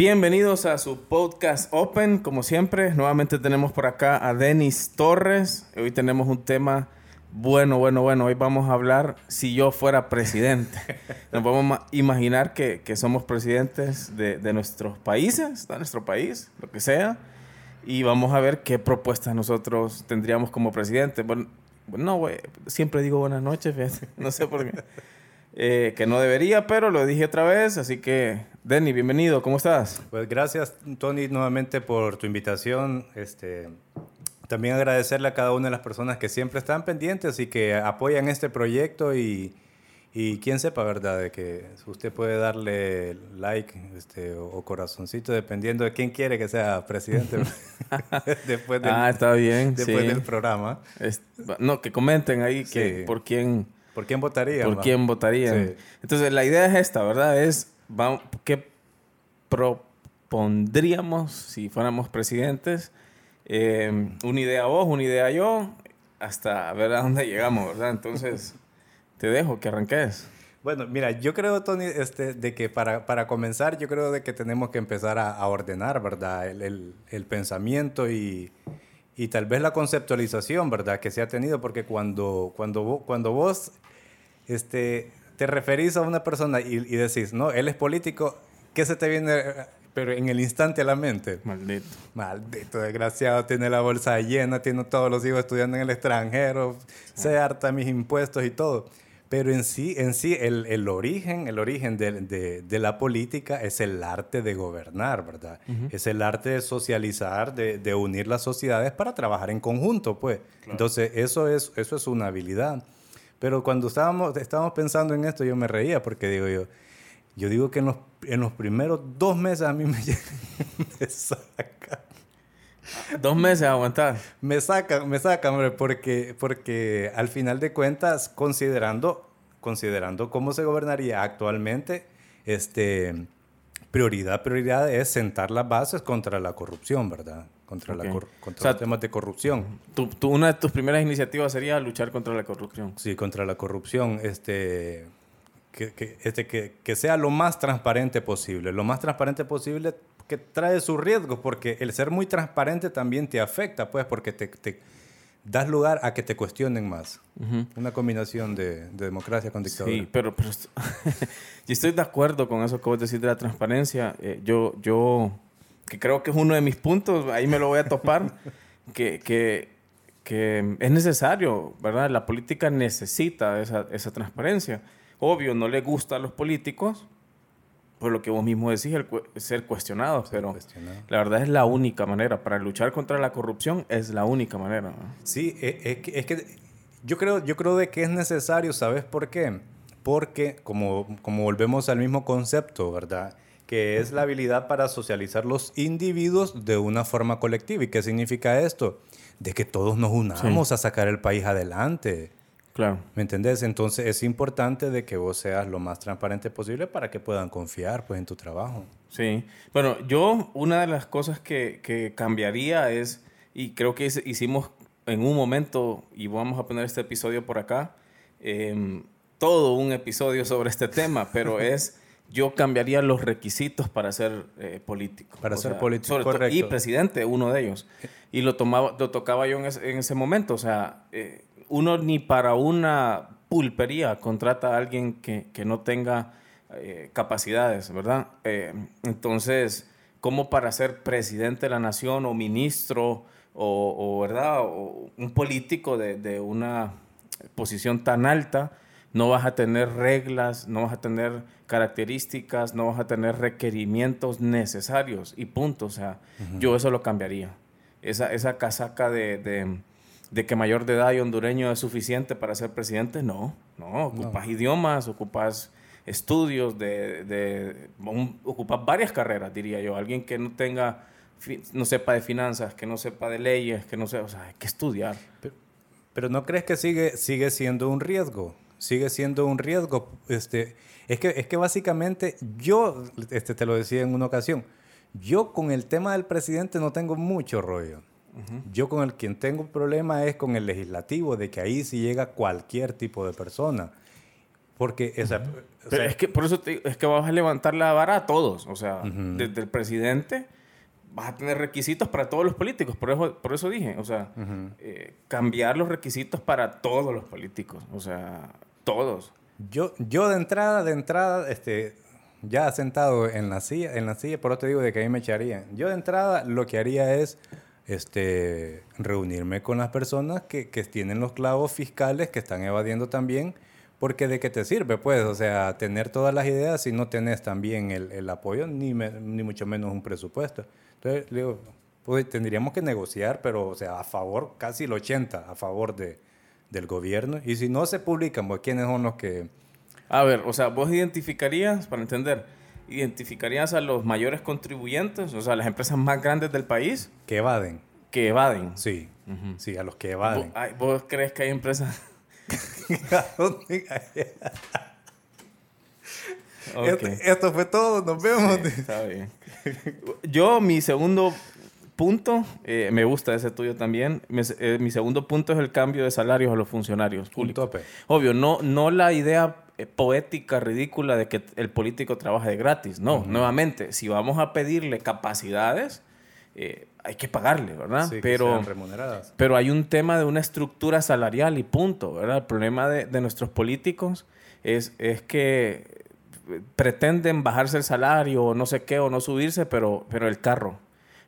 Bienvenidos a su podcast Open. Como siempre, nuevamente tenemos por acá a Denis Torres. Hoy tenemos un tema bueno, bueno, bueno. Hoy vamos a hablar si yo fuera presidente. Nos vamos a imaginar que, que somos presidentes de, de, nuestros países, de nuestro país, lo que sea. Y vamos a ver qué propuestas nosotros tendríamos como presidente. Bueno, no, güey, siempre digo buenas noches, fíjate. no sé por qué. Eh, que no debería, pero lo dije otra vez, así que Denny, bienvenido, ¿cómo estás? Pues gracias Tony nuevamente por tu invitación. Este, también agradecerle a cada una de las personas que siempre están pendientes y que apoyan este proyecto y, y quién sepa, ¿verdad? De que usted puede darle like este, o, corazoncito dependiendo de quién quiere que sea presidente después del, ah, está bien, después del programa. no, que comenten ahí que por quién ¿Por quién votaría? ¿Por quién votaría? Entonces, la idea es esta, ¿verdad? Es, ¿qué propondríamos si fuéramos presidentes? Eh, una idea vos, una idea yo, hasta ver a dónde llegamos, ¿verdad? Entonces, te dejo que arranques. Bueno, mira, yo creo, Tony, este, de que para, para comenzar, yo creo de que tenemos que empezar a, a ordenar, ¿verdad? El, el, el pensamiento y, y tal vez la conceptualización, ¿verdad? Que se ha tenido, porque cuando, cuando, cuando vos este, te referís a una persona y, y, decís, no, él es político, ¿qué se te viene pero en el instante a la mente? Maldito. Maldito, desgraciado, tiene la bolsa llena, tiene todos los hijos estudiando en el extranjero, se harta mis impuestos y todo. Pero en sí, en sí el, el origen, el origen de, de, de, la política es el arte de gobernar, ¿verdad? Uh -huh. Es el arte de socializar, de, de, unir las sociedades para trabajar en conjunto, pues. Claro. Entonces, eso es, eso es una habilidad. Pero cuando estábamos, estábamos pensando en esto, yo me reía porque digo yo, yo digo que en los, en los primeros dos meses a mí me, me saca. Dos meses a aguantar. Me sacan, me sacan, hombre, porque, porque al final de cuentas, considerando, considerando cómo se gobernaría actualmente, este, prioridad, prioridad es sentar las bases contra la corrupción, ¿verdad? Contra, okay. la cor contra o sea, los temas de corrupción. Tu, tu, una de tus primeras iniciativas sería luchar contra la corrupción. Sí, contra la corrupción. Este, que, que, este, que, que sea lo más transparente posible. Lo más transparente posible que trae sus riesgos, porque el ser muy transparente también te afecta, pues, porque te, te das lugar a que te cuestionen más. Uh -huh. Una combinación de, de, democracia con dictadura. Sí, pero, pero yo estoy de acuerdo con eso que vos decís de la transparencia. Eh, yo, yo, que creo que es uno de mis puntos, ahí me lo voy a topar, que, que, que, es necesario, ¿verdad? La política necesita esa, esa transparencia. Obvio, no le gusta a los políticos, por lo que vos mismo decís, el cu ser cuestionados, ser pero cuestionado. la verdad es la única manera. Para luchar contra la corrupción es la única manera. ¿no? Sí, es que, es que yo, creo, yo creo de que es necesario, ¿sabes por qué? Porque, como, como volvemos al mismo concepto, ¿verdad? Que es la habilidad para socializar los individuos de una forma colectiva. ¿Y qué significa esto? De que todos nos unamos sí. a sacar el país adelante. Claro. ¿Me entendés? Entonces es importante de que vos seas lo más transparente posible para que puedan confiar pues, en tu trabajo. Sí. Bueno, yo una de las cosas que, que cambiaría es, y creo que hicimos en un momento, y vamos a poner este episodio por acá, eh, todo un episodio sobre este tema, pero es, yo cambiaría los requisitos para ser eh, político. Para o ser sea, político, correcto. Y presidente, uno de ellos. Y lo, tomaba, lo tocaba yo en, ese, en ese momento, o sea... Eh, uno ni para una pulpería contrata a alguien que, que no tenga eh, capacidades, ¿verdad? Eh, entonces, ¿cómo para ser presidente de la nación o ministro o, o ¿verdad? O un político de, de, una posición tan alta, no vas a tener reglas, no vas a tener características, no vas a tener requerimientos necesarios y punto. O sea, uh -huh. yo eso lo cambiaría. Esa, esa casaca de, de de que mayor de edad y hondureño es suficiente para ser presidente, no, no, ocupas no. idiomas, ocupas estudios, de, de, un, ocupas varias carreras, diría yo, alguien que no tenga, no sepa de finanzas, que no sepa de leyes, que no sepa, o sea, hay que estudiar. Pero, pero no crees que sigue, sigue siendo un riesgo, sigue siendo un riesgo, este, es que, es que básicamente yo, este, te lo decía en una ocasión, yo con el tema del presidente no tengo mucho rollo. Uh -huh. Yo con el quien tengo problema es con el legislativo, de que ahí sí llega cualquier tipo de persona. Porque esa, o sea, es que por eso te- es que vas a levantar la vara a todos. O sea, desde el presidente vas a tener requisitos para todos los políticos. Por eso, por eso dije, o sea, eh, cambiar los requisitos para todos los políticos. O sea, todos. Yo, yo de entrada, de entrada, este, ya sentado en la silla, en la silla, por eso te digo de que ahí me echarían. Yo de entrada lo que haría es este, reunirme con las personas que, que tienen los clavos fiscales, que están evadiendo también, porque de qué te sirve, pues, o sea, tener todas las ideas si no tenés también el, el apoyo, ni, me- ni mucho menos un presupuesto. Entonces, digo, pues tendríamos que negociar, pero, o sea, a favor, casi el 80, a favor de, del gobierno. Y si no se publican, pues, ¿quiénes son los que...? A ver, o sea, vos identificarías, para entender, identificarías a los mayores contribuyentes, o sea, las empresas más grandes del país Que evaden. que evaden. Sí, sí, a los que ¿Vos, evaden. ¿Vos crees que hay empresas? Ok. esto, esto fue todo, nos vemos. Sí, está bien. Yo, mi segundo punto, eh, me gusta ese tuyo también. Mi, eh, mi segundo punto es el cambio de salarios a los funcionarios Un públicos. tope. Obvio, no, no la idea eh, poética, ridícula de que el político trabaje de gratis. No, nuevamente, si vamos a pedirle capacidades, eh, hay que pagarle, ¿verdad? Sí, Pero... remuneradas. Pero hay un tema de una estructura salarial y punto, ¿verdad? El problema de, de nuestros políticos es, es que pretenden bajarse el salario o no sé qué o no subirse, pero, pero el carro,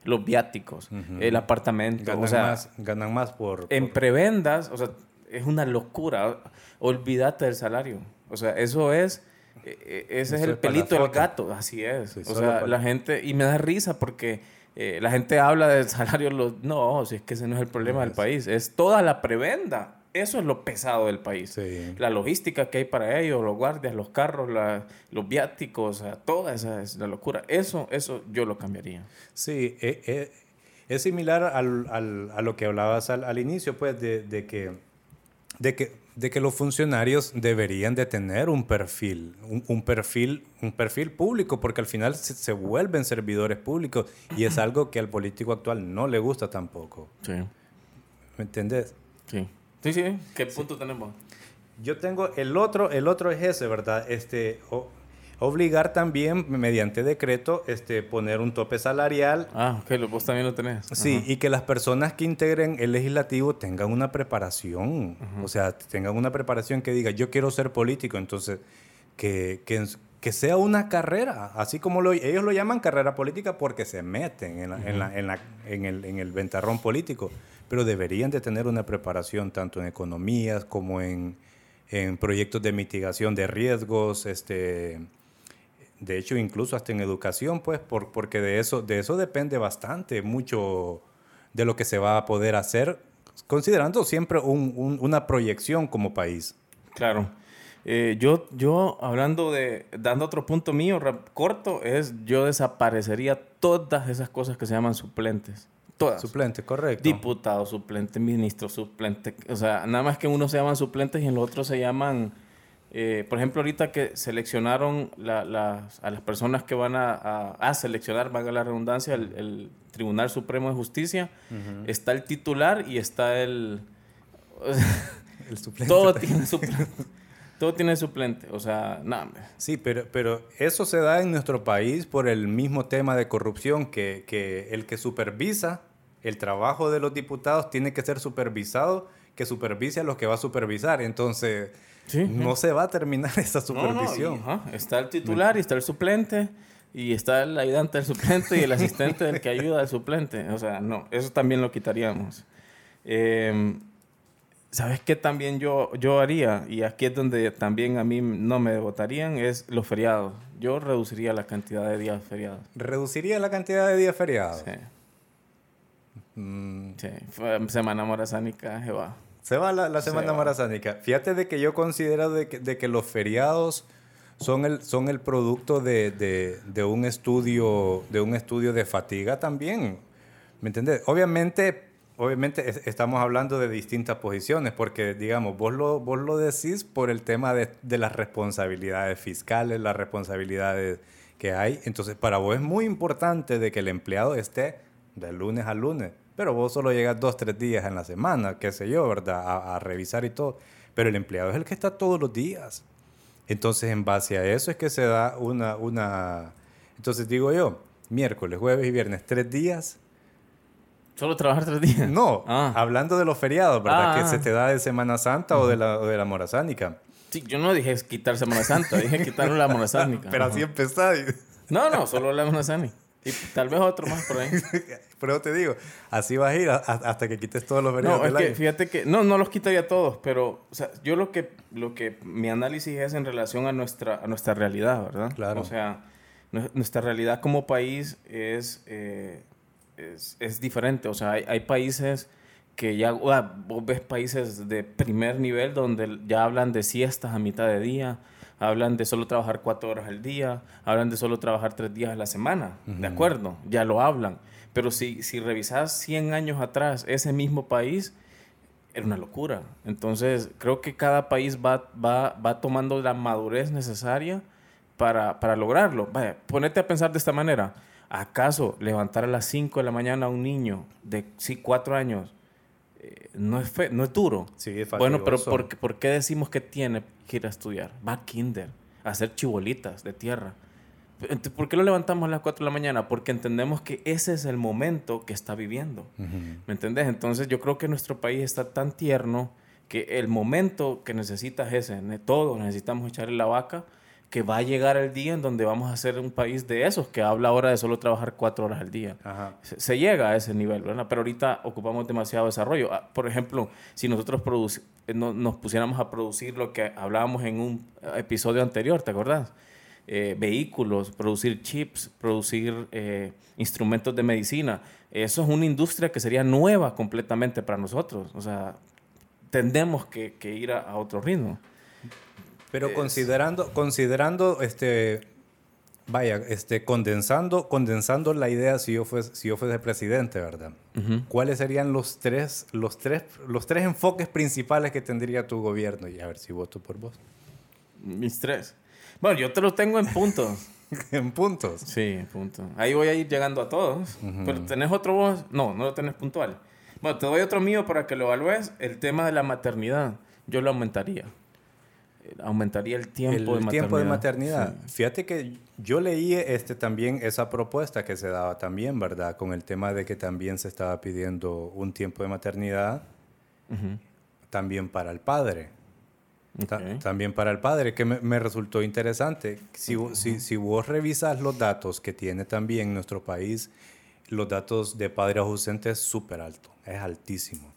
los viáticos, el apartamento, Ganan, o sea, más, ganan más por... en por- prebendas, o sea, es una locura. Olvídate del salario. O sea, eso es, eh, eh, ese es Eso el es la pelito del gato, así es. Sí, o sea, para- la gente, y me da risa porque eh, la gente habla del salario, los, no, si es que ese no es el problema del país, es toda la prebenda. Eso es lo pesado del país. Sí. La logística que hay para ellos, los guardias, los carros, la- los viáticos, o sea, toda esa es la locura. Eso, eso yo lo cambiaría. Sí, eh, eh, es similar al, al- a lo que hablabas al, al inicio, pues, de, de que, de, que, de que los funcionarios deberían de tener un perfil, un, un perfil, un perfil público, porque al final se, se vuelven servidores públicos y es algo que al político actual no le gusta tampoco. Sí. ¿Me entendés? Sí. Sí, sí. ¿Qué punto tenemos? Yo tengo el otro, el otro es ese, ¿verdad? Este, obligar también mediante decreto, este, poner un tope salarial. Ah, ok, vos también lo tenés. Sí, Ajá. y que las personas que integren el legislativo tengan una preparación, o sea, tengan una preparación que diga, yo quiero ser político, entonces, que, que, que sea una carrera, así como lo, ellos lo llaman carrera política porque se meten en, la- en, la- en, la- en el, en el ventarrón político, pero deberían de tener una preparación tanto en economías como en, en proyectos de mitigación de riesgos, este, de hecho incluso hasta en educación, pues, por- porque de eso, de eso depende bastante, mucho de lo que se va a poder hacer, considerando siempre un- un- una proyección como país. Claro. Eh, yo, yo, hablando de, dando otro punto mío corto, es yo desaparecería todas esas cosas que se llaman suplentes. Todas. Suplente, correcto. Diputado suplente, ministro suplente. O sea, nada más que unos se llaman suplentes y en los otros se llaman... eh, por ejemplo, ahorita que seleccionaron la- a las personas que van a, a- a seleccionar, valga la redundancia, el, el Tribunal Supremo de Justicia, está el titular y está el... El suplente. todo tiene suplente. Todo tiene suplente. O sea, nada. Sí, pero, pero eso se da en nuestro país por el mismo tema de corrupción, que, que el que supervisa el trabajo de los diputados tiene que ser supervisado, que supervise a los que va a supervisar. Entonces, Sí, no se va a terminar esa No, no, y, supervisión. ajá, está el titular y está el suplente y está el ayudante del suplente y el asistente del que ayuda al suplente. O sea, no, eso también lo quitaríamos. Eh, ¿Sabes qué también yo, yo haría? Y aquí es donde también a mí no me votarían, es los feriados. Yo reduciría la cantidad de días feriados. ¿Reduciría la cantidad de días feriados? Sí, Mm, sí. Fue Semana morazánica, Jehová. Se va la, la Se semana va. marazánica. Fíjate de que yo considero de que, de que los feriados son el, son el producto de, de- de un estudio, de un estudio de fatiga también. ¿Me entiendes? Obviamente, obviamente es- estamos hablando de distintas posiciones, porque digamos, vos lo, vos lo decís por el tema de, de las responsabilidades fiscales, las responsabilidades que hay. Entonces, para vos es muy importante de que el empleado esté de lunes a lunes. Pero vos solo llegas dos, tres días en la semana, qué sé yo, ¿verdad? A, a revisar y todo. Pero el empleado es el que está todos los días. Entonces, en base a eso es que se da una, una... Entonces digo yo, miércoles, jueves y viernes, tres días. ¿Solo trabajar tres días? No, ah. hablando de los feriados, ¿verdad? que se te da de Semana Santa o, de la, o de la Morazánica. Sí, yo no dije quitar Semana Santa, dije quitar la Morazánica. Pero así empezaste. No, no, solo la Morazánica. Y tal vez otro más por ahí. pero te digo, así vas a ir hasta que quites todos los feriados. No, es que fíjate que, no, no los quitaría todos, pero o sea, yo lo que, lo que, mi análisis es en relación a nuestra, a nuestra realidad, ¿verdad? Claro. O sea, nuestra realidad como país es, eh, es, es, diferente. O sea, hay, hay países que ya, vos ves países de primer nivel donde ya hablan de siestas a mitad de día, hablan de solo trabajar cuatro horas al día, hablan de solo trabajar tres días a la semana, ¿de acuerdo? Ya lo hablan. Pero si, si revisas 100 años atrás, ese mismo país era una locura. Entonces, creo que cada país va, va, va tomando la madurez necesaria para, para lograrlo. Vaya, ponete a pensar de esta manera. ¿Acaso levantar a las 5 de la mañana a un niño de sí, 4 años eh, no, es no es duro? Sí, es Bueno, pero ¿por, ¿por, qué decimos que tiene que ir a estudiar? Va a kinder, a hacer chibolitas de tierra. ¿Por qué lo levantamos a las 4 de la mañana? Porque entendemos que ese es el momento que está viviendo. ¿Me entendés? Entonces yo creo que nuestro país está tan tierno que el momento que necesitas ese, todos necesitamos echarle la vaca que va a llegar el día en donde vamos a ser un país de esos, que habla ahora de solo trabajar cuatro horas al día. Se, llega a ese nivel, ¿verdad? Pero ahorita ocupamos demasiado desarrollo. Ah, por ejemplo, si nosotros eh, nos pusiéramos a producir lo que hablábamos en un episodio anterior, ¿te acordás? Eh, vehículos, producir chips, producir eh, instrumentos de medicina. Eso es una industria que sería nueva completamente para nosotros. O sea, tendemos que, ir a otro ritmo. Pero considerando, considerando este, vaya, este, condensando, condensando la idea si yo fuese, si yo fuese presidente, ¿verdad? ¿Cuáles serían los tres, los tres, los tres enfoques principales que tendría tu gobierno? Y a ver si voto por vos. Mis tres. Bueno, yo te lo tengo en puntos. ¿En puntos? Sí, en puntos. Ahí voy a ir llegando a todos. Pero ¿tenés otro vos? No, no lo tenés puntual. Bueno, te doy otro mío para que lo evalúes. El tema de la maternidad. Yo lo aumentaría aumentaría el tiempo el de maternidad. tiempo de maternidad. Fíjate que yo leí este también esa propuesta que se daba también, ¿verdad? Con el tema de que también se estaba pidiendo un tiempo de maternidad también para el padre. también para el padre, que me, resultó interesante. Si, si, si, vos revisas los datos que tiene también nuestro país, los datos de padres ausentes es súper alto, es altísimo.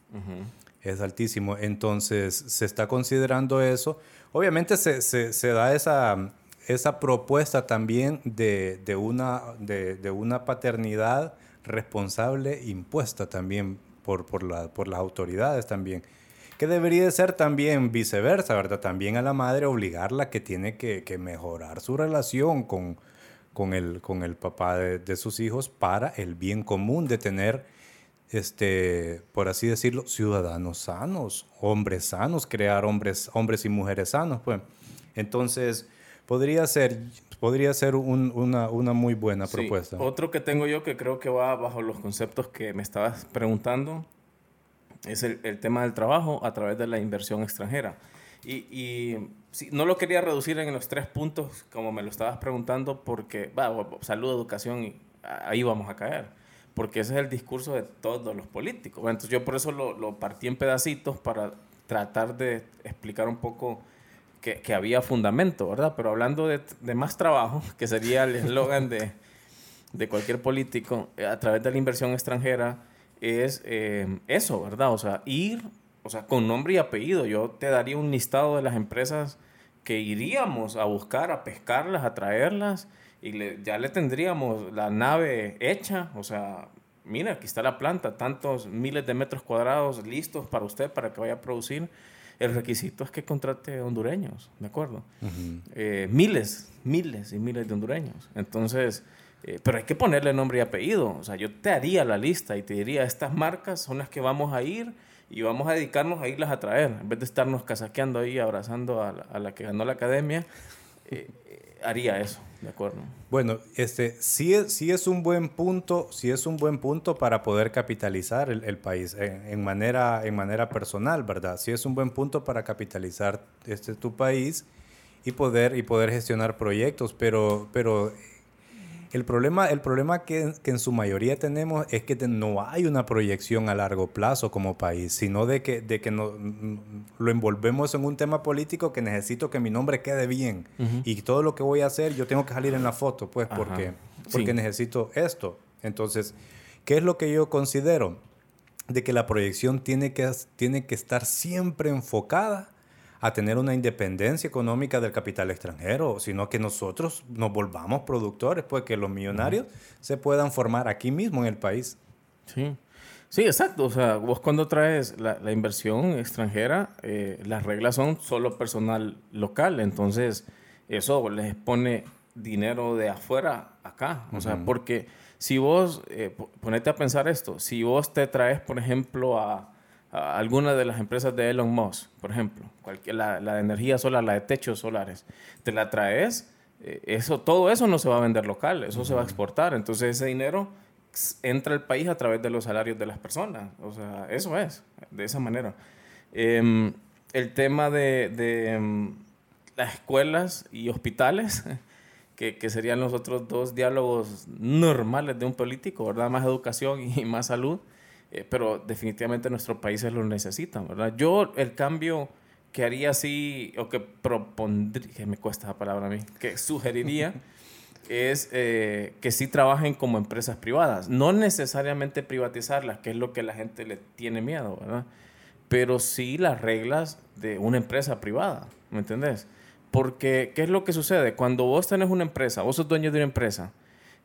Es altísimo. Entonces, se está considerando eso Obviamente se, da esa, propuesta también de, una, paternidad responsable impuesta también por, por, la, por las autoridades también. Que debería de ser también viceversa, ¿verdad? También a la madre obligarla que tiene que, mejorar su relación con, el, papá de, sus hijos para el bien común de tener este, por así decirlo, ciudadanos sanos, hombres sanos, crear hombres, hombres y mujeres sanos, pues. Entonces, podría ser, podría ser una, una, muy buena propuesta. Otro que tengo yo que creo que va bajo los conceptos que me estabas preguntando es el, el tema del trabajo a través de la inversión extranjera. Y, y no lo quería reducir en los tres puntos como me lo estabas preguntando porque, va, salud, educación, y ahí vamos a caer porque ese es el discurso de todos los políticos. entonces yo por eso lo, lo, partí en pedacitos para tratar de explicar un poco que, que había fundamento, ¿verdad? Pero hablando de, de más trabajo, que sería el eslogan de, de, cualquier político, a través de la inversión extranjera, es eh, eso, ¿verdad? O sea, ir, o sea, con nombre y apellido. Yo te daría un listado de las empresas que iríamos a buscar, a pescarlas, a traerlas y ya le tendríamos la nave hecha, o sea, mira, aquí está la planta, tantos miles de metros cuadrados listos para usted, para que vaya a producir. El requisito es que contrate hondureños, ¿de acuerdo? Eh, miles, miles y miles de hondureños. Entonces, eh, pero hay que ponerle nombre y apellido. O sea, yo te haría la lista y te diría, estas marcas son las que vamos a ir y vamos a dedicarnos a irlas a traer. En vez de estarnos casaqueando ahí, abrazando a la, a la que ganó la academia, eh, haría eso. De acuerdo. Bueno, este, sí, es, sí es un buen punto, sí es un buen punto para poder capitalizar el, país en, manera, en manera personal, ¿verdad? Sí es un buen punto para capitalizar este, tu país y poder, y poder gestionar proyectos, pero, pero el problema, el problema que, en su mayoría tenemos es que no hay una proyección a largo plazo como país, sino de que, de que no, lo envolvemos en un tema político que necesito que mi nombre quede bien. Y todo lo que voy a hacer, yo tengo que salir en la foto, pues, porque, porque necesito esto. Entonces, ¿qué es lo que yo considero? De que la proyección tiene que, tiene que estar siempre enfocada a tener una independencia económica del capital extranjero, sino que nosotros nos volvamos productores, pues que los millonarios se puedan formar aquí mismo en el país. Sí. Sí, exacto. O sea, vos cuando traes la, inversión extranjera, eh, las reglas son solo personal local. Entonces, eso les pone dinero de afuera acá. O sea, porque si vos, eh, ponete a pensar esto, si vos te traes, por ejemplo, a, alguna de las empresas de Elon Musk, por ejemplo, cualquier, la, de energía solar, la de techos solares, te la traes, eh, eso, todo eso no se va a vender local, eso se va a exportar. Entonces ese dinero entra al país a través de los salarios de las personas. O sea, eso es, de esa manera. Em, el tema de, de em, las escuelas y hospitales, que, que, serían los otros dos diálogos normales de un político, ¿verdad? Más educación y más salud. Eh, pero definitivamente nuestros países lo necesitan, ¿verdad? Yo el cambio que haría así, o que propondría, que me cuesta la palabra a mí, que sugeriría, es eh, que sí trabajen como empresas privadas, no necesariamente privatizarlas, que es lo que la gente le tiene miedo, ¿verdad? Pero sí las reglas de una empresa privada, ¿me entendés? Porque, ¿qué es lo que sucede? Cuando vos tenés una empresa, vos sos dueño de una empresa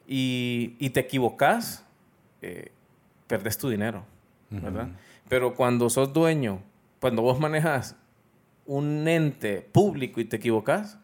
y, y te equivocás, eh, perdés tu dinero, ¿verdad? Pero cuando sos dueño, cuando vos manejas un ente público y te equivocas,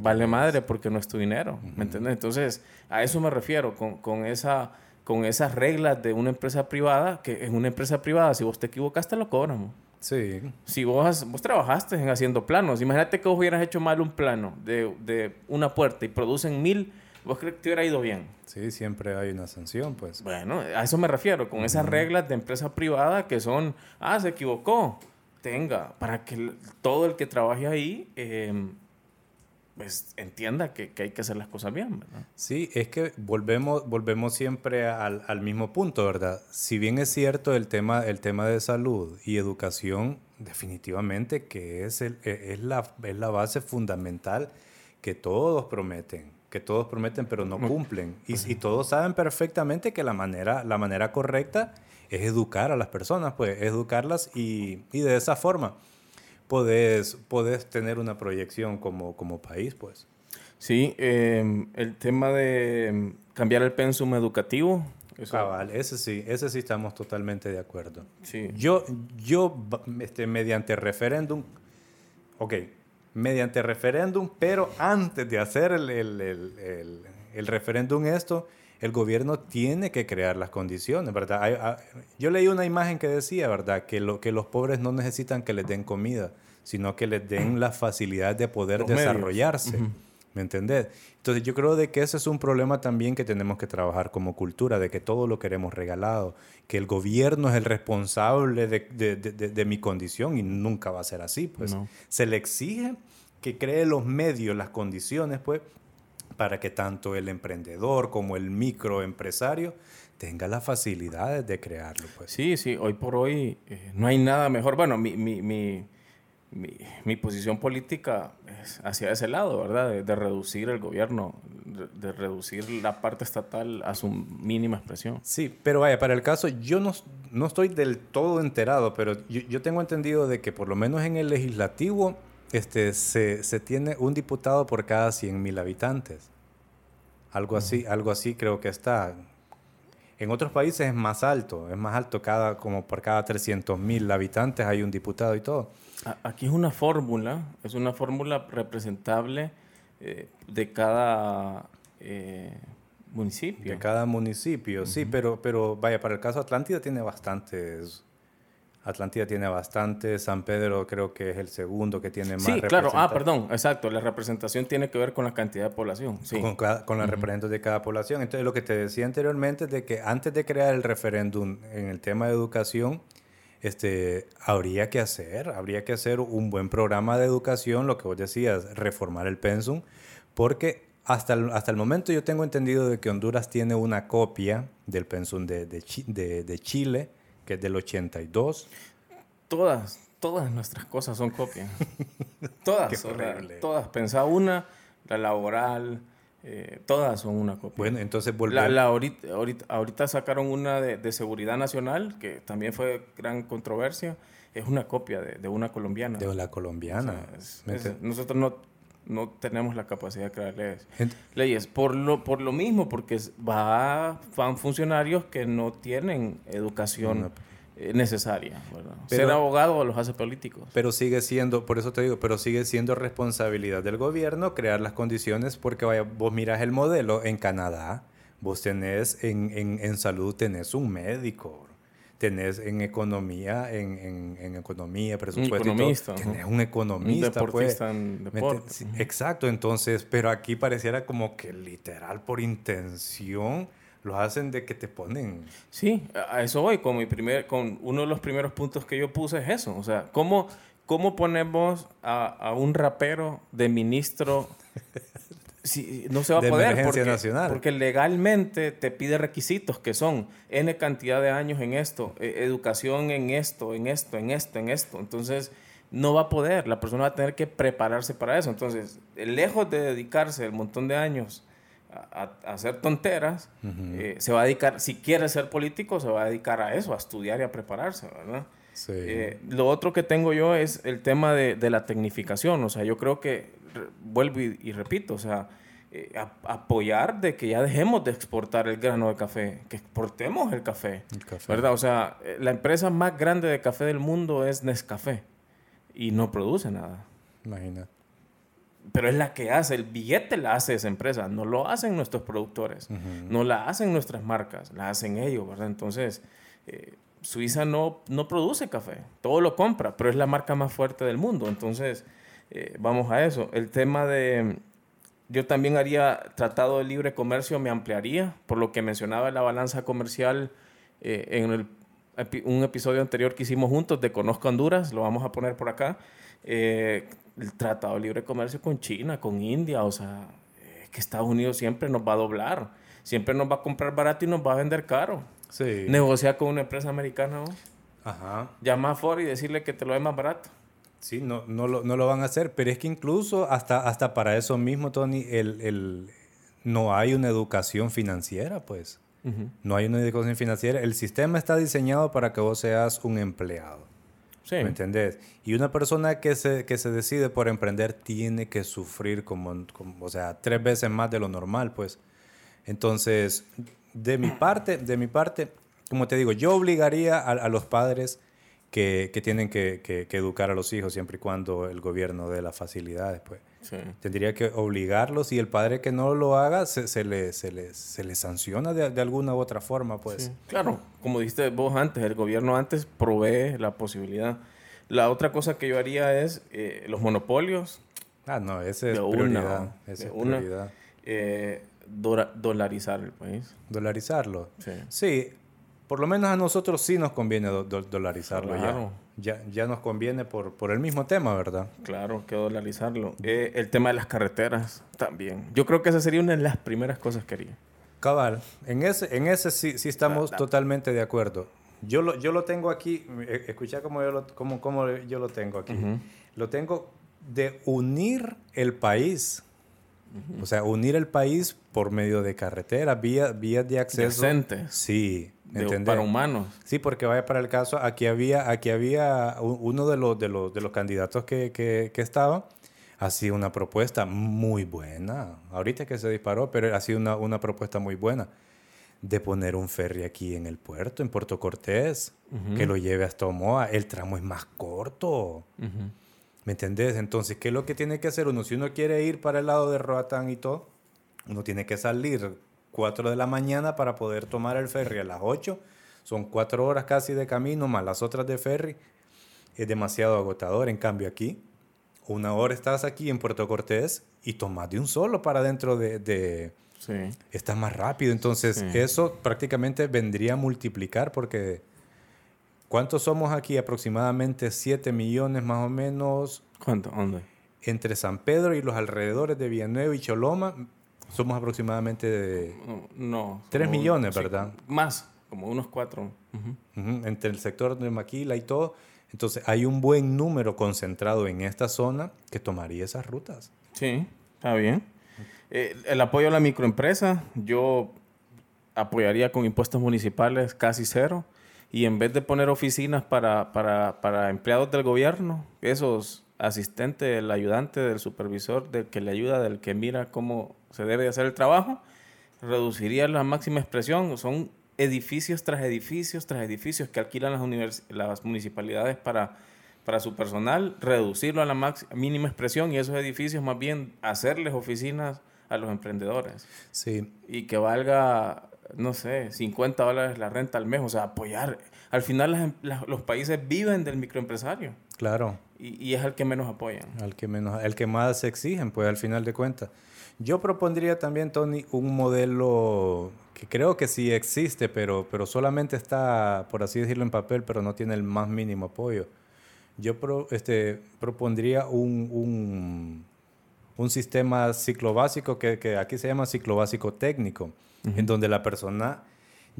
vale madre porque no es tu dinero, ¿me entiendes? Entonces, a eso me refiero, con, con, esa, con esas reglas de una empresa privada, que en una empresa privada, si vos te equivocas, te lo cobran. Sí. Si vos, vos trabajaste en haciendo planos, imagínate que vos hubieras hecho mal un plano de, de una puerta y producen mil ¿Vos crees que te hubiera ido bien? Sí, siempre hay una sanción, pues. Bueno, a eso me refiero, con esas reglas de empresa privada que son, ah, se equivocó, tenga, para que todo el que trabaje ahí, em, pues entienda que, que, hay que hacer las cosas bien, ¿verdad? Sí, es que volvemos, volvemos siempre al, al, mismo punto, ¿verdad? Si bien es cierto el tema, el tema de salud y educación, definitivamente que es, el, e, es, la, es la base fundamental que todos prometen que todos prometen pero no cumplen. Y, y, todos saben perfectamente que la manera, la manera correcta es educar a las personas, pues educarlas y, y de esa forma puedes, puedes tener una proyección como, como país, pues. Sí, em, el tema de em, cambiar el pensum educativo. Cabal, ese sí, ese sí estamos totalmente de acuerdo. Sí. Yo, yo este, mediante referéndum, ok, mediante referéndum, pero antes de hacer el, el, el, el, referéndum esto, el gobierno tiene que crear las condiciones, ¿verdad? Ah, yo leí una imagen que decía, ¿verdad? Que, lo, que los pobres no necesitan que les den comida, sino que les den la facilidad de poder desarrollarse. ¿Me entendés? Entonces yo creo de que ese es un problema también que tenemos que trabajar como cultura, de que todo lo queremos regalado, que el gobierno es el responsable de, de, de, de mi condición y nunca va a ser así. Pues se le exige que cree los medios, las condiciones, pues, para que tanto el emprendedor como el microempresario tenga las facilidades de crearlo. Pues. Sí, sí, hoy por hoy eh, no hay nada mejor. Bueno, mi, mi, mi mi, posición política es hacia ese lado, ¿verdad? De, reducir el gobierno, de, reducir la parte estatal a su mínima expresión. Sí, pero vaya, para el caso, yo no, no estoy del todo enterado, pero yo, yo, tengo entendido de que por lo menos en el legislativo este, se, se tiene un diputado por cada 100 mil habitantes. Algo así, algo así creo que está. En otros países es más alto, es más alto cada, como por cada 300 mil habitantes hay un diputado y todo. Aquí es una fórmula, es una fórmula representable eh, de cada eh, municipio. De cada municipio, sí, pero, pero vaya, para el caso Atlántida tiene bastantes. Atlántida tiene bastante, San Pedro creo que es el segundo que tiene más. Sí, claro, ah, perdón, exacto, la representación tiene que ver con la cantidad de población. Sí. Con, con los representantes de cada población. Entonces, lo que te decía anteriormente es de que antes de crear el referéndum en el tema de educación, este, habría que hacer, habría que hacer un buen programa de educación, lo que vos decías, reformar el pensum, porque hasta el, hasta el momento yo tengo entendido de que Honduras tiene una copia del pensum de, de, de Chile, que es del 82. Todas, todas nuestras cosas son copias. todas, todas. Pensá una, la laboral, eh, todas son una copia. Bueno, entonces volvemos. La, ahorita, ahorita, sacaron una de, seguridad nacional, que también fue gran controversia. Es una copia de, una colombiana. De la colombiana. nosotros no, no tenemos la capacidad de crear leyes. leyes. Por lo, por lo mismo, porque va, van funcionarios que no tienen educación. Eh, necesaria. Ser abogado los hace políticos. Pero sigue siendo, por eso te digo, pero sigue siendo responsabilidad del gobierno crear las condiciones porque vaya, vos miras el modelo en Canadá, vos tenés en, en, en salud, tenés un médico, tenés en economía, en, en, economía, presupuesto. Un economista. tenés un economista. Un pues. deportista en deporte. Exacto, entonces, pero aquí pareciera como que literal por intención lo hacen de que te ponen. Sí, a eso voy. Con, mi primer, con uno de los primeros puntos que yo puse es eso. O sea, ¿cómo, cómo ponemos a, a un rapero de ministro? Si, no se va a poder porque, nacional. porque legalmente te pide requisitos que son N cantidad de años en esto, e, educación en esto, en esto, en esto, en esto. Entonces, no va a poder. La persona va a tener que prepararse para eso. Entonces, lejos de dedicarse el montón de años a, hacer tonteras, eh, se va a dedicar, si quiere ser político, se va a dedicar a eso, a estudiar y a prepararse, ¿verdad? Eh, lo otro que tengo yo es el tema de, de, la tecnificación, o sea, yo creo que, vuelvo y, repito, o sea, eh, apoyar de que ya dejemos de exportar el grano de café, que exportemos el café, el café, ¿verdad? O sea, la empresa más grande de café del mundo es Nescafé y no produce nada. Imagínate pero es la que hace, el billete la hace esa empresa, no lo hacen nuestros productores, no la hacen nuestras marcas, la hacen ellos, ¿verdad? Entonces, eh, Suiza no, no produce café, todo lo compra, pero es la marca más fuerte del mundo, entonces, eh, vamos a eso. El tema de, yo también haría tratado de libre comercio, me ampliaría, por lo que mencionaba la balanza comercial eh, en el, un episodio anterior que hicimos juntos de Conozco Honduras, lo vamos a poner por acá el Tratado de Libre Comercio con China, con India, o sea, que Estados Unidos siempre nos va a doblar, siempre nos va a comprar barato y nos va a vender caro. Sí. Negociar con una empresa americana, ¿no? Ajá. Llama a Ford y decirle que te lo dé más barato. Sí, no, no, lo, no lo van a hacer, pero es que incluso hasta, hasta para eso mismo, Tony, el, el, no hay una educación financiera, pues. No hay una educación financiera. El sistema está diseñado para que vos seas un empleado. ¿Me entendés? Y una persona que se, que se decide por emprender tiene que sufrir como, o sea, tres veces más de lo normal, pues. Entonces, de mi parte, de mi parte, como te digo, yo obligaría a, los padres que, que tienen que, que, educar a los hijos siempre y cuando el gobierno dé las facilidades, pues. Tendría que obligarlos y el padre que no lo haga se, se, le, se, le, se le sanciona de, de, alguna u otra forma, pues. Claro, como dijiste vos antes, el gobierno antes provee la posibilidad. La otra cosa que yo haría es eh, los monopolios. Ah, no, ese es prioridad. esa es prioridad. Eh, dolarizar el país. Dolarizarlo. Sí. Sí, por lo menos a nosotros sí nos conviene dolarizarlo claro. ya. ya. nos conviene por, por el mismo tema, ¿verdad? Claro, que dolarizarlo. Eh, el tema de las carreteras también. Yo creo que esa sería una de las primeras cosas que haría. Cabal, en ese, en ese sí, sí estamos totalmente de acuerdo. Yo lo, yo lo tengo aquí, eh, escucha cómo yo lo, cómo, cómo yo lo tengo aquí. Lo tengo de unir el país. O sea, unir el país por medio de carreteras, vías vía de acceso. Decente. Sí, para humanos. Sí, porque vaya para el caso, aquí había, aquí había uno de los, de los, de los candidatos que, que, que estaba, ha sido una propuesta muy buena. Ahorita que se disparó, pero ha sido una, una propuesta muy buena de poner un ferry aquí en el puerto, en Puerto Cortés, que lo lleve hasta Omoa. El tramo es más corto. ¿Me entendés? Entonces, ¿qué es lo que tiene que hacer uno? Si uno quiere ir para el lado de Roatán y todo, uno tiene que salir 4 de la mañana para poder tomar el ferry a las 8. Son 4 horas casi de camino, más las otras de ferry. Es demasiado agotador. En cambio, aquí, una hora estás aquí en Puerto Cortés y tomas de un solo para dentro de, de sí. Estás más rápido. Entonces, eso prácticamente vendría a multiplicar porque ¿Cuántos somos aquí? Aproximadamente 7 millones más o menos. ¿Cuánto? ¿Dónde? Entre San Pedro y los alrededores de Villanueva y Choloma, somos aproximadamente de no, 3 millones, ¿verdad? más, como unos 4. Entre el sector de Maquila y todo. Entonces, hay un buen número concentrado en esta zona que tomaría esas rutas. Sí, está bien. Eh, el apoyo a la microempresa, yo apoyaría con impuestos municipales casi cero. Y en vez de poner oficinas para, para, para empleados del gobierno, esos asistentes, el ayudante del supervisor, del que le ayuda, del que mira cómo se debe hacer el trabajo, reduciría la máxima expresión. Son edificios tras edificios tras edificios que alquilan las, las municipalidades para, para su personal, reducirlo a la mínima expresión y esos edificios más bien hacerles oficinas a los emprendedores. Sí. Y que valga, no sé, 50 dólares la renta al mes, o sea, apoyar. Al final em, los países viven del microempresario. Claro. Y, y, es el que menos apoyan. Al que, menos, el que más exigen, pues al final de cuentas. Yo propondría también, Tony, un modelo que creo que sí existe, pero, pero solamente está, por así decirlo, en papel, pero no tiene el más mínimo apoyo. Yo pro, este, propondría un, un, un, sistema ciclo básico que, que, aquí se llama ciclo básico técnico, en donde la persona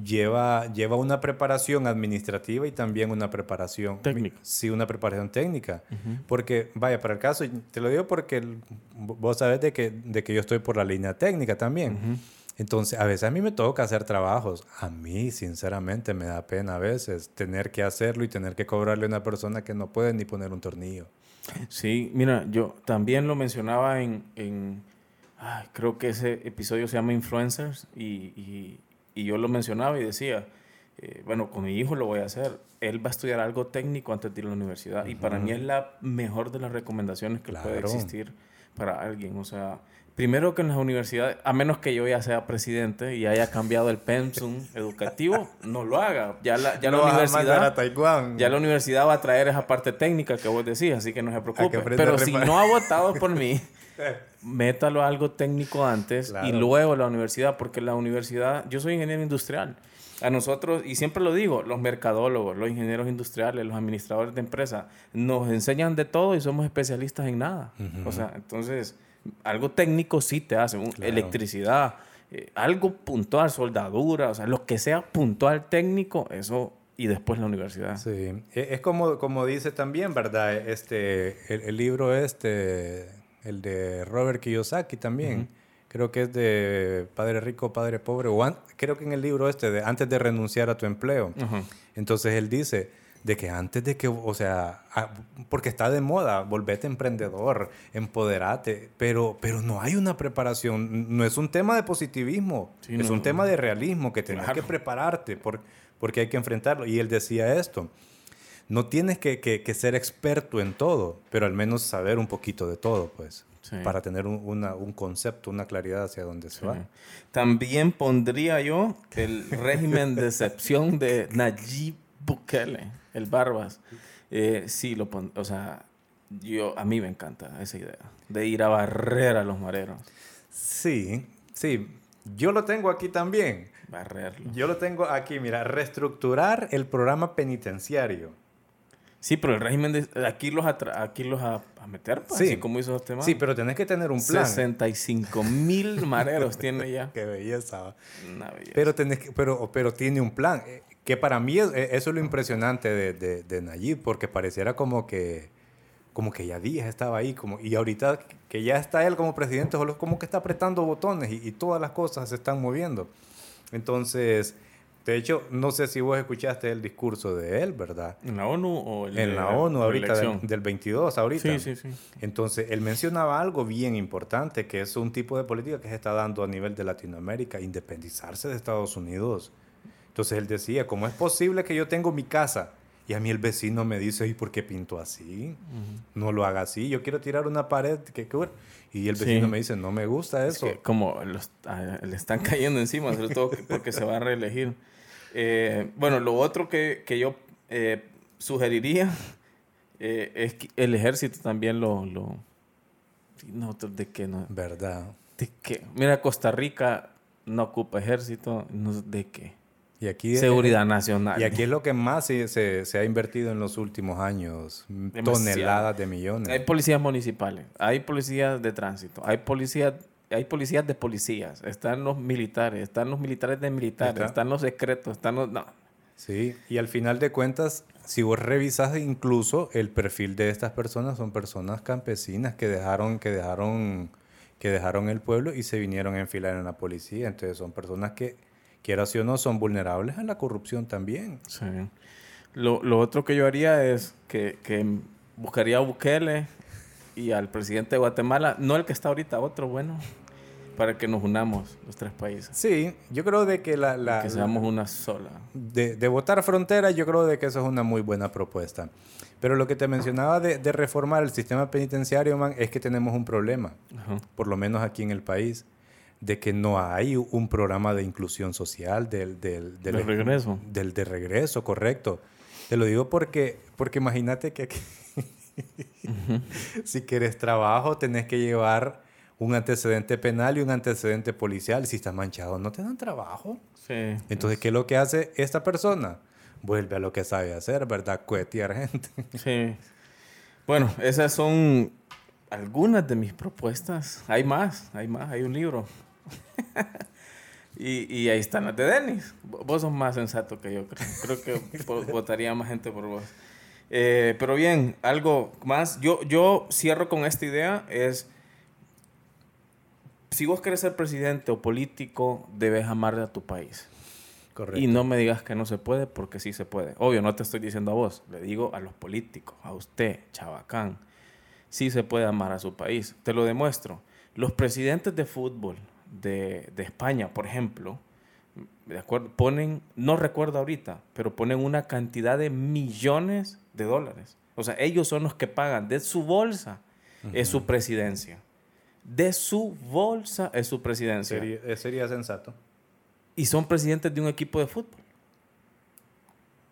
lleva, lleva una preparación administrativa y también una preparación técnica. Sí, una preparación técnica. Porque, vaya, para el caso, te lo digo porque vos sabés de que, de que yo estoy por la línea técnica también. Entonces, a veces a mí me toca hacer trabajos. A mí, sinceramente, me da pena a veces tener que hacerlo y tener que cobrarle a una persona que no puede ni poner un tornillo. Sí, mira, yo también lo mencionaba en, en creo que ese episodio se llama Influencers y, y, yo lo mencionaba y decía, eh, bueno, con mi hijo lo voy a hacer. Él va a estudiar algo técnico antes de ir a la universidad y para mí es la mejor de las recomendaciones que puede existir para alguien. O sea, Primero que en las universidades, a menos que yo ya sea presidente y haya cambiado el pensum educativo, no lo haga. Ya la, ya la universidad, ya la universidad va a traer esa parte técnica que vos decís, así que no se preocupe. Pero si no ha votado por mí, métalo a algo técnico antes y luego la universidad, porque la universidad, yo soy ingeniero industrial. A nosotros, y siempre lo digo, los mercadólogos, los ingenieros industriales, los administradores de empresas, nos enseñan de todo y somos especialistas en nada. O sea, entonces algo técnico sí te hace, electricidad, eh, algo puntual, soldadura, o sea, lo que sea puntual técnico, eso y después la universidad. Sí, e, es como, como dice también, ¿verdad? Este, el, libro este, el de Robert Kiyosaki también, creo que es de Padre Rico, Padre Pobre, o creo que en el libro este, de Antes de renunciar a tu empleo. Entonces él dice, de que antes de que, o sea, porque está de moda, volvete emprendedor, empoderate, pero, pero no hay una preparación, no es un tema de positivismo, es un tema de realismo, que tienes que prepararte por, porque hay que enfrentarlo. Y él decía esto, no tienes que, que, ser experto en todo, pero al menos saber un poquito de todo, pues. Para tener un, una, un, concepto, una claridad hacia dónde se va. También pondría yo el régimen de excepción de Nayib Bukele el Barbas, eh, sí lo pon, o sea, yo, a mí me encanta esa idea de ir a barrer a los mareros. Sí, sí, yo lo tengo aquí también. Barrerlo. Yo lo tengo aquí, mira, reestructurar el programa penitenciario. Sí, pero el régimen de aquí los a, aquí los a, meter, pues, sí. así como hizo este Sí, pero tenés que tener un plan. 65 mil mareros tiene ya. Qué belleza. Una belleza. Pero, tenés que, pero, pero tiene un plan. Que para mí es, e, eso es lo impresionante de, de, de, Nayib, porque pareciera como que, como que ya días estaba ahí, como, y ahorita que ya está él como presidente, solo como que está apretando botones y, todas las cosas se están moviendo. Entonces, de hecho, no sé si vos escuchaste el discurso de él, ¿verdad? ¿En la ONU o el En la ONU, ahorita, del, del, 22, ahorita. Sí, sí, sí. Entonces, él mencionaba algo bien importante, que es un tipo de política que se está dando a nivel de Latinoamérica, independizarse de Estados Unidos. Entonces él decía, ¿cómo es posible que yo tengo mi casa? Y a mí el vecino me dice, ¿y por qué pinto así? No lo haga así, yo quiero tirar una pared. que Y el vecino me dice, no me gusta eso. como le están cayendo encima, sobre todo porque se va a reelegir. Eh, bueno, lo otro que, que yo eh, sugeriría eh, es que el ejército también lo... lo no, ¿de qué no? ¿Verdad? ¿De qué? Mira, Costa Rica no ocupa ejército, no, ¿de qué? Y aquí, Seguridad nacional. Y aquí es lo que más se, se, ha invertido en los últimos años. Toneladas de millones. Hay policías municipales, hay policías de tránsito, hay policías, hay policías de policías, están los militares, están los militares de militares, están los secretos, están los... No. Sí, y al final de cuentas, si vos revisas incluso el perfil de estas personas, son personas campesinas que dejaron, que dejaron, que dejaron el pueblo y se vinieron a enfilar en la policía. Entonces son personas que quieras o no, son vulnerables a la corrupción también. Sí. Lo, lo otro que yo haría es que, que, buscaría a Bukele y al presidente de Guatemala, no el que está ahorita, otro bueno, para que nos unamos los tres países. Sí, yo creo de que la... la que seamos una sola. De, de, votar frontera, yo creo de que eso es una muy buena propuesta. Pero lo que te mencionaba de, de reformar el sistema penitenciario, man, es que tenemos un problema, por lo menos aquí en el país de que no hay un programa de inclusión social del, del, del de regreso. Del de regreso, correcto. Te lo digo porque, porque imagínate que si quieres trabajo tenés que llevar un antecedente penal y un antecedente policial. Si estás manchado, no te dan trabajo. Sí. Entonces, ¿qué es lo que hace esta persona? Vuelve a lo que sabe hacer, ¿verdad? Cuetear gente. Sí. Bueno, esas son algunas de mis propuestas. Hay más, hay más, hay un libro. y, ahí están las de Denis. Vos sos más sensato que yo, creo. Creo que votaría más gente por vos. Eh, pero bien, algo más. Yo, yo cierro con esta idea. Es, si vos querés ser presidente o político, debes amar a tu país. Correcto. Y no me digas que no se puede, porque sí se puede. Obvio, no te estoy diciendo a vos, le digo a los políticos, a usted, Chabacán. Sí se puede amar a su país. Te lo demuestro. Los presidentes de fútbol, de, España, por ejemplo, de acuerdo, ponen, no recuerdo ahorita, pero ponen una cantidad de millones de dólares. O sea, ellos son los que pagan de su bolsa, es su presidencia. De su bolsa es su presidencia. Sería, eh, sería sensato. Y son presidentes de un equipo de fútbol.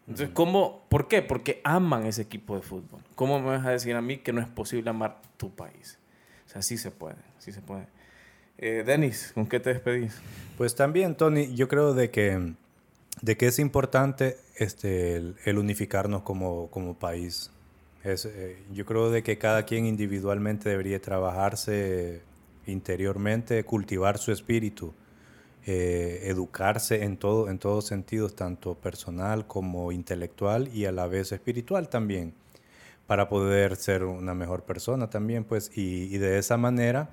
Entonces, ¿cómo? ¿Por qué? Porque aman ese equipo de fútbol. ¿Cómo me vas a decir a mí que no es posible amar tu país? O sea, sí se puede, sí se puede. Eh, Denis, ¿con qué te despedís? Pues también, Tony, yo creo de que, de que es importante este, el, unificarnos como, como país. Es, eh, yo creo de que cada quien individualmente debería trabajarse interiormente, cultivar su espíritu, eh, educarse en, todo, en todos sentidos, tanto personal como intelectual y a la vez espiritual también, para poder ser una mejor persona también, pues, y, y de esa manera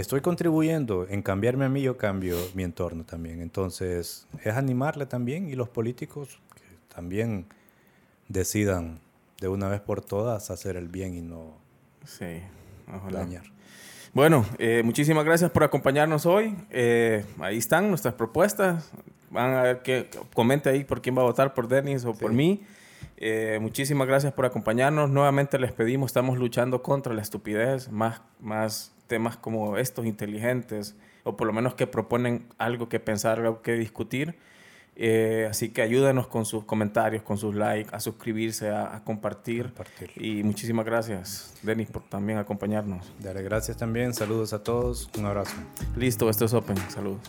estoy contribuyendo en cambiarme a mí, yo cambio mi entorno también. Entonces, es animarle también y los políticos que también decidan de una vez por todas hacer el bien y no sí, dañar. Bueno, eh, muchísimas gracias por acompañarnos hoy. Eh, ahí están nuestras propuestas. Van a ver que comente ahí por quién va a votar, por Denis o por mí. Eh, muchísimas gracias por acompañarnos. Nuevamente les pedimos, estamos luchando contra la estupidez, más, más temas como estos inteligentes, o por lo menos que proponen algo que pensar, algo que discutir. Eh, así que ayúdenos con sus comentarios, con sus likes, a suscribirse, a, compartir. Y muchísimas gracias, Denis, por también acompañarnos. Dale, gracias también. Saludos a todos. Un abrazo. Listo, esto es Open. Saludos.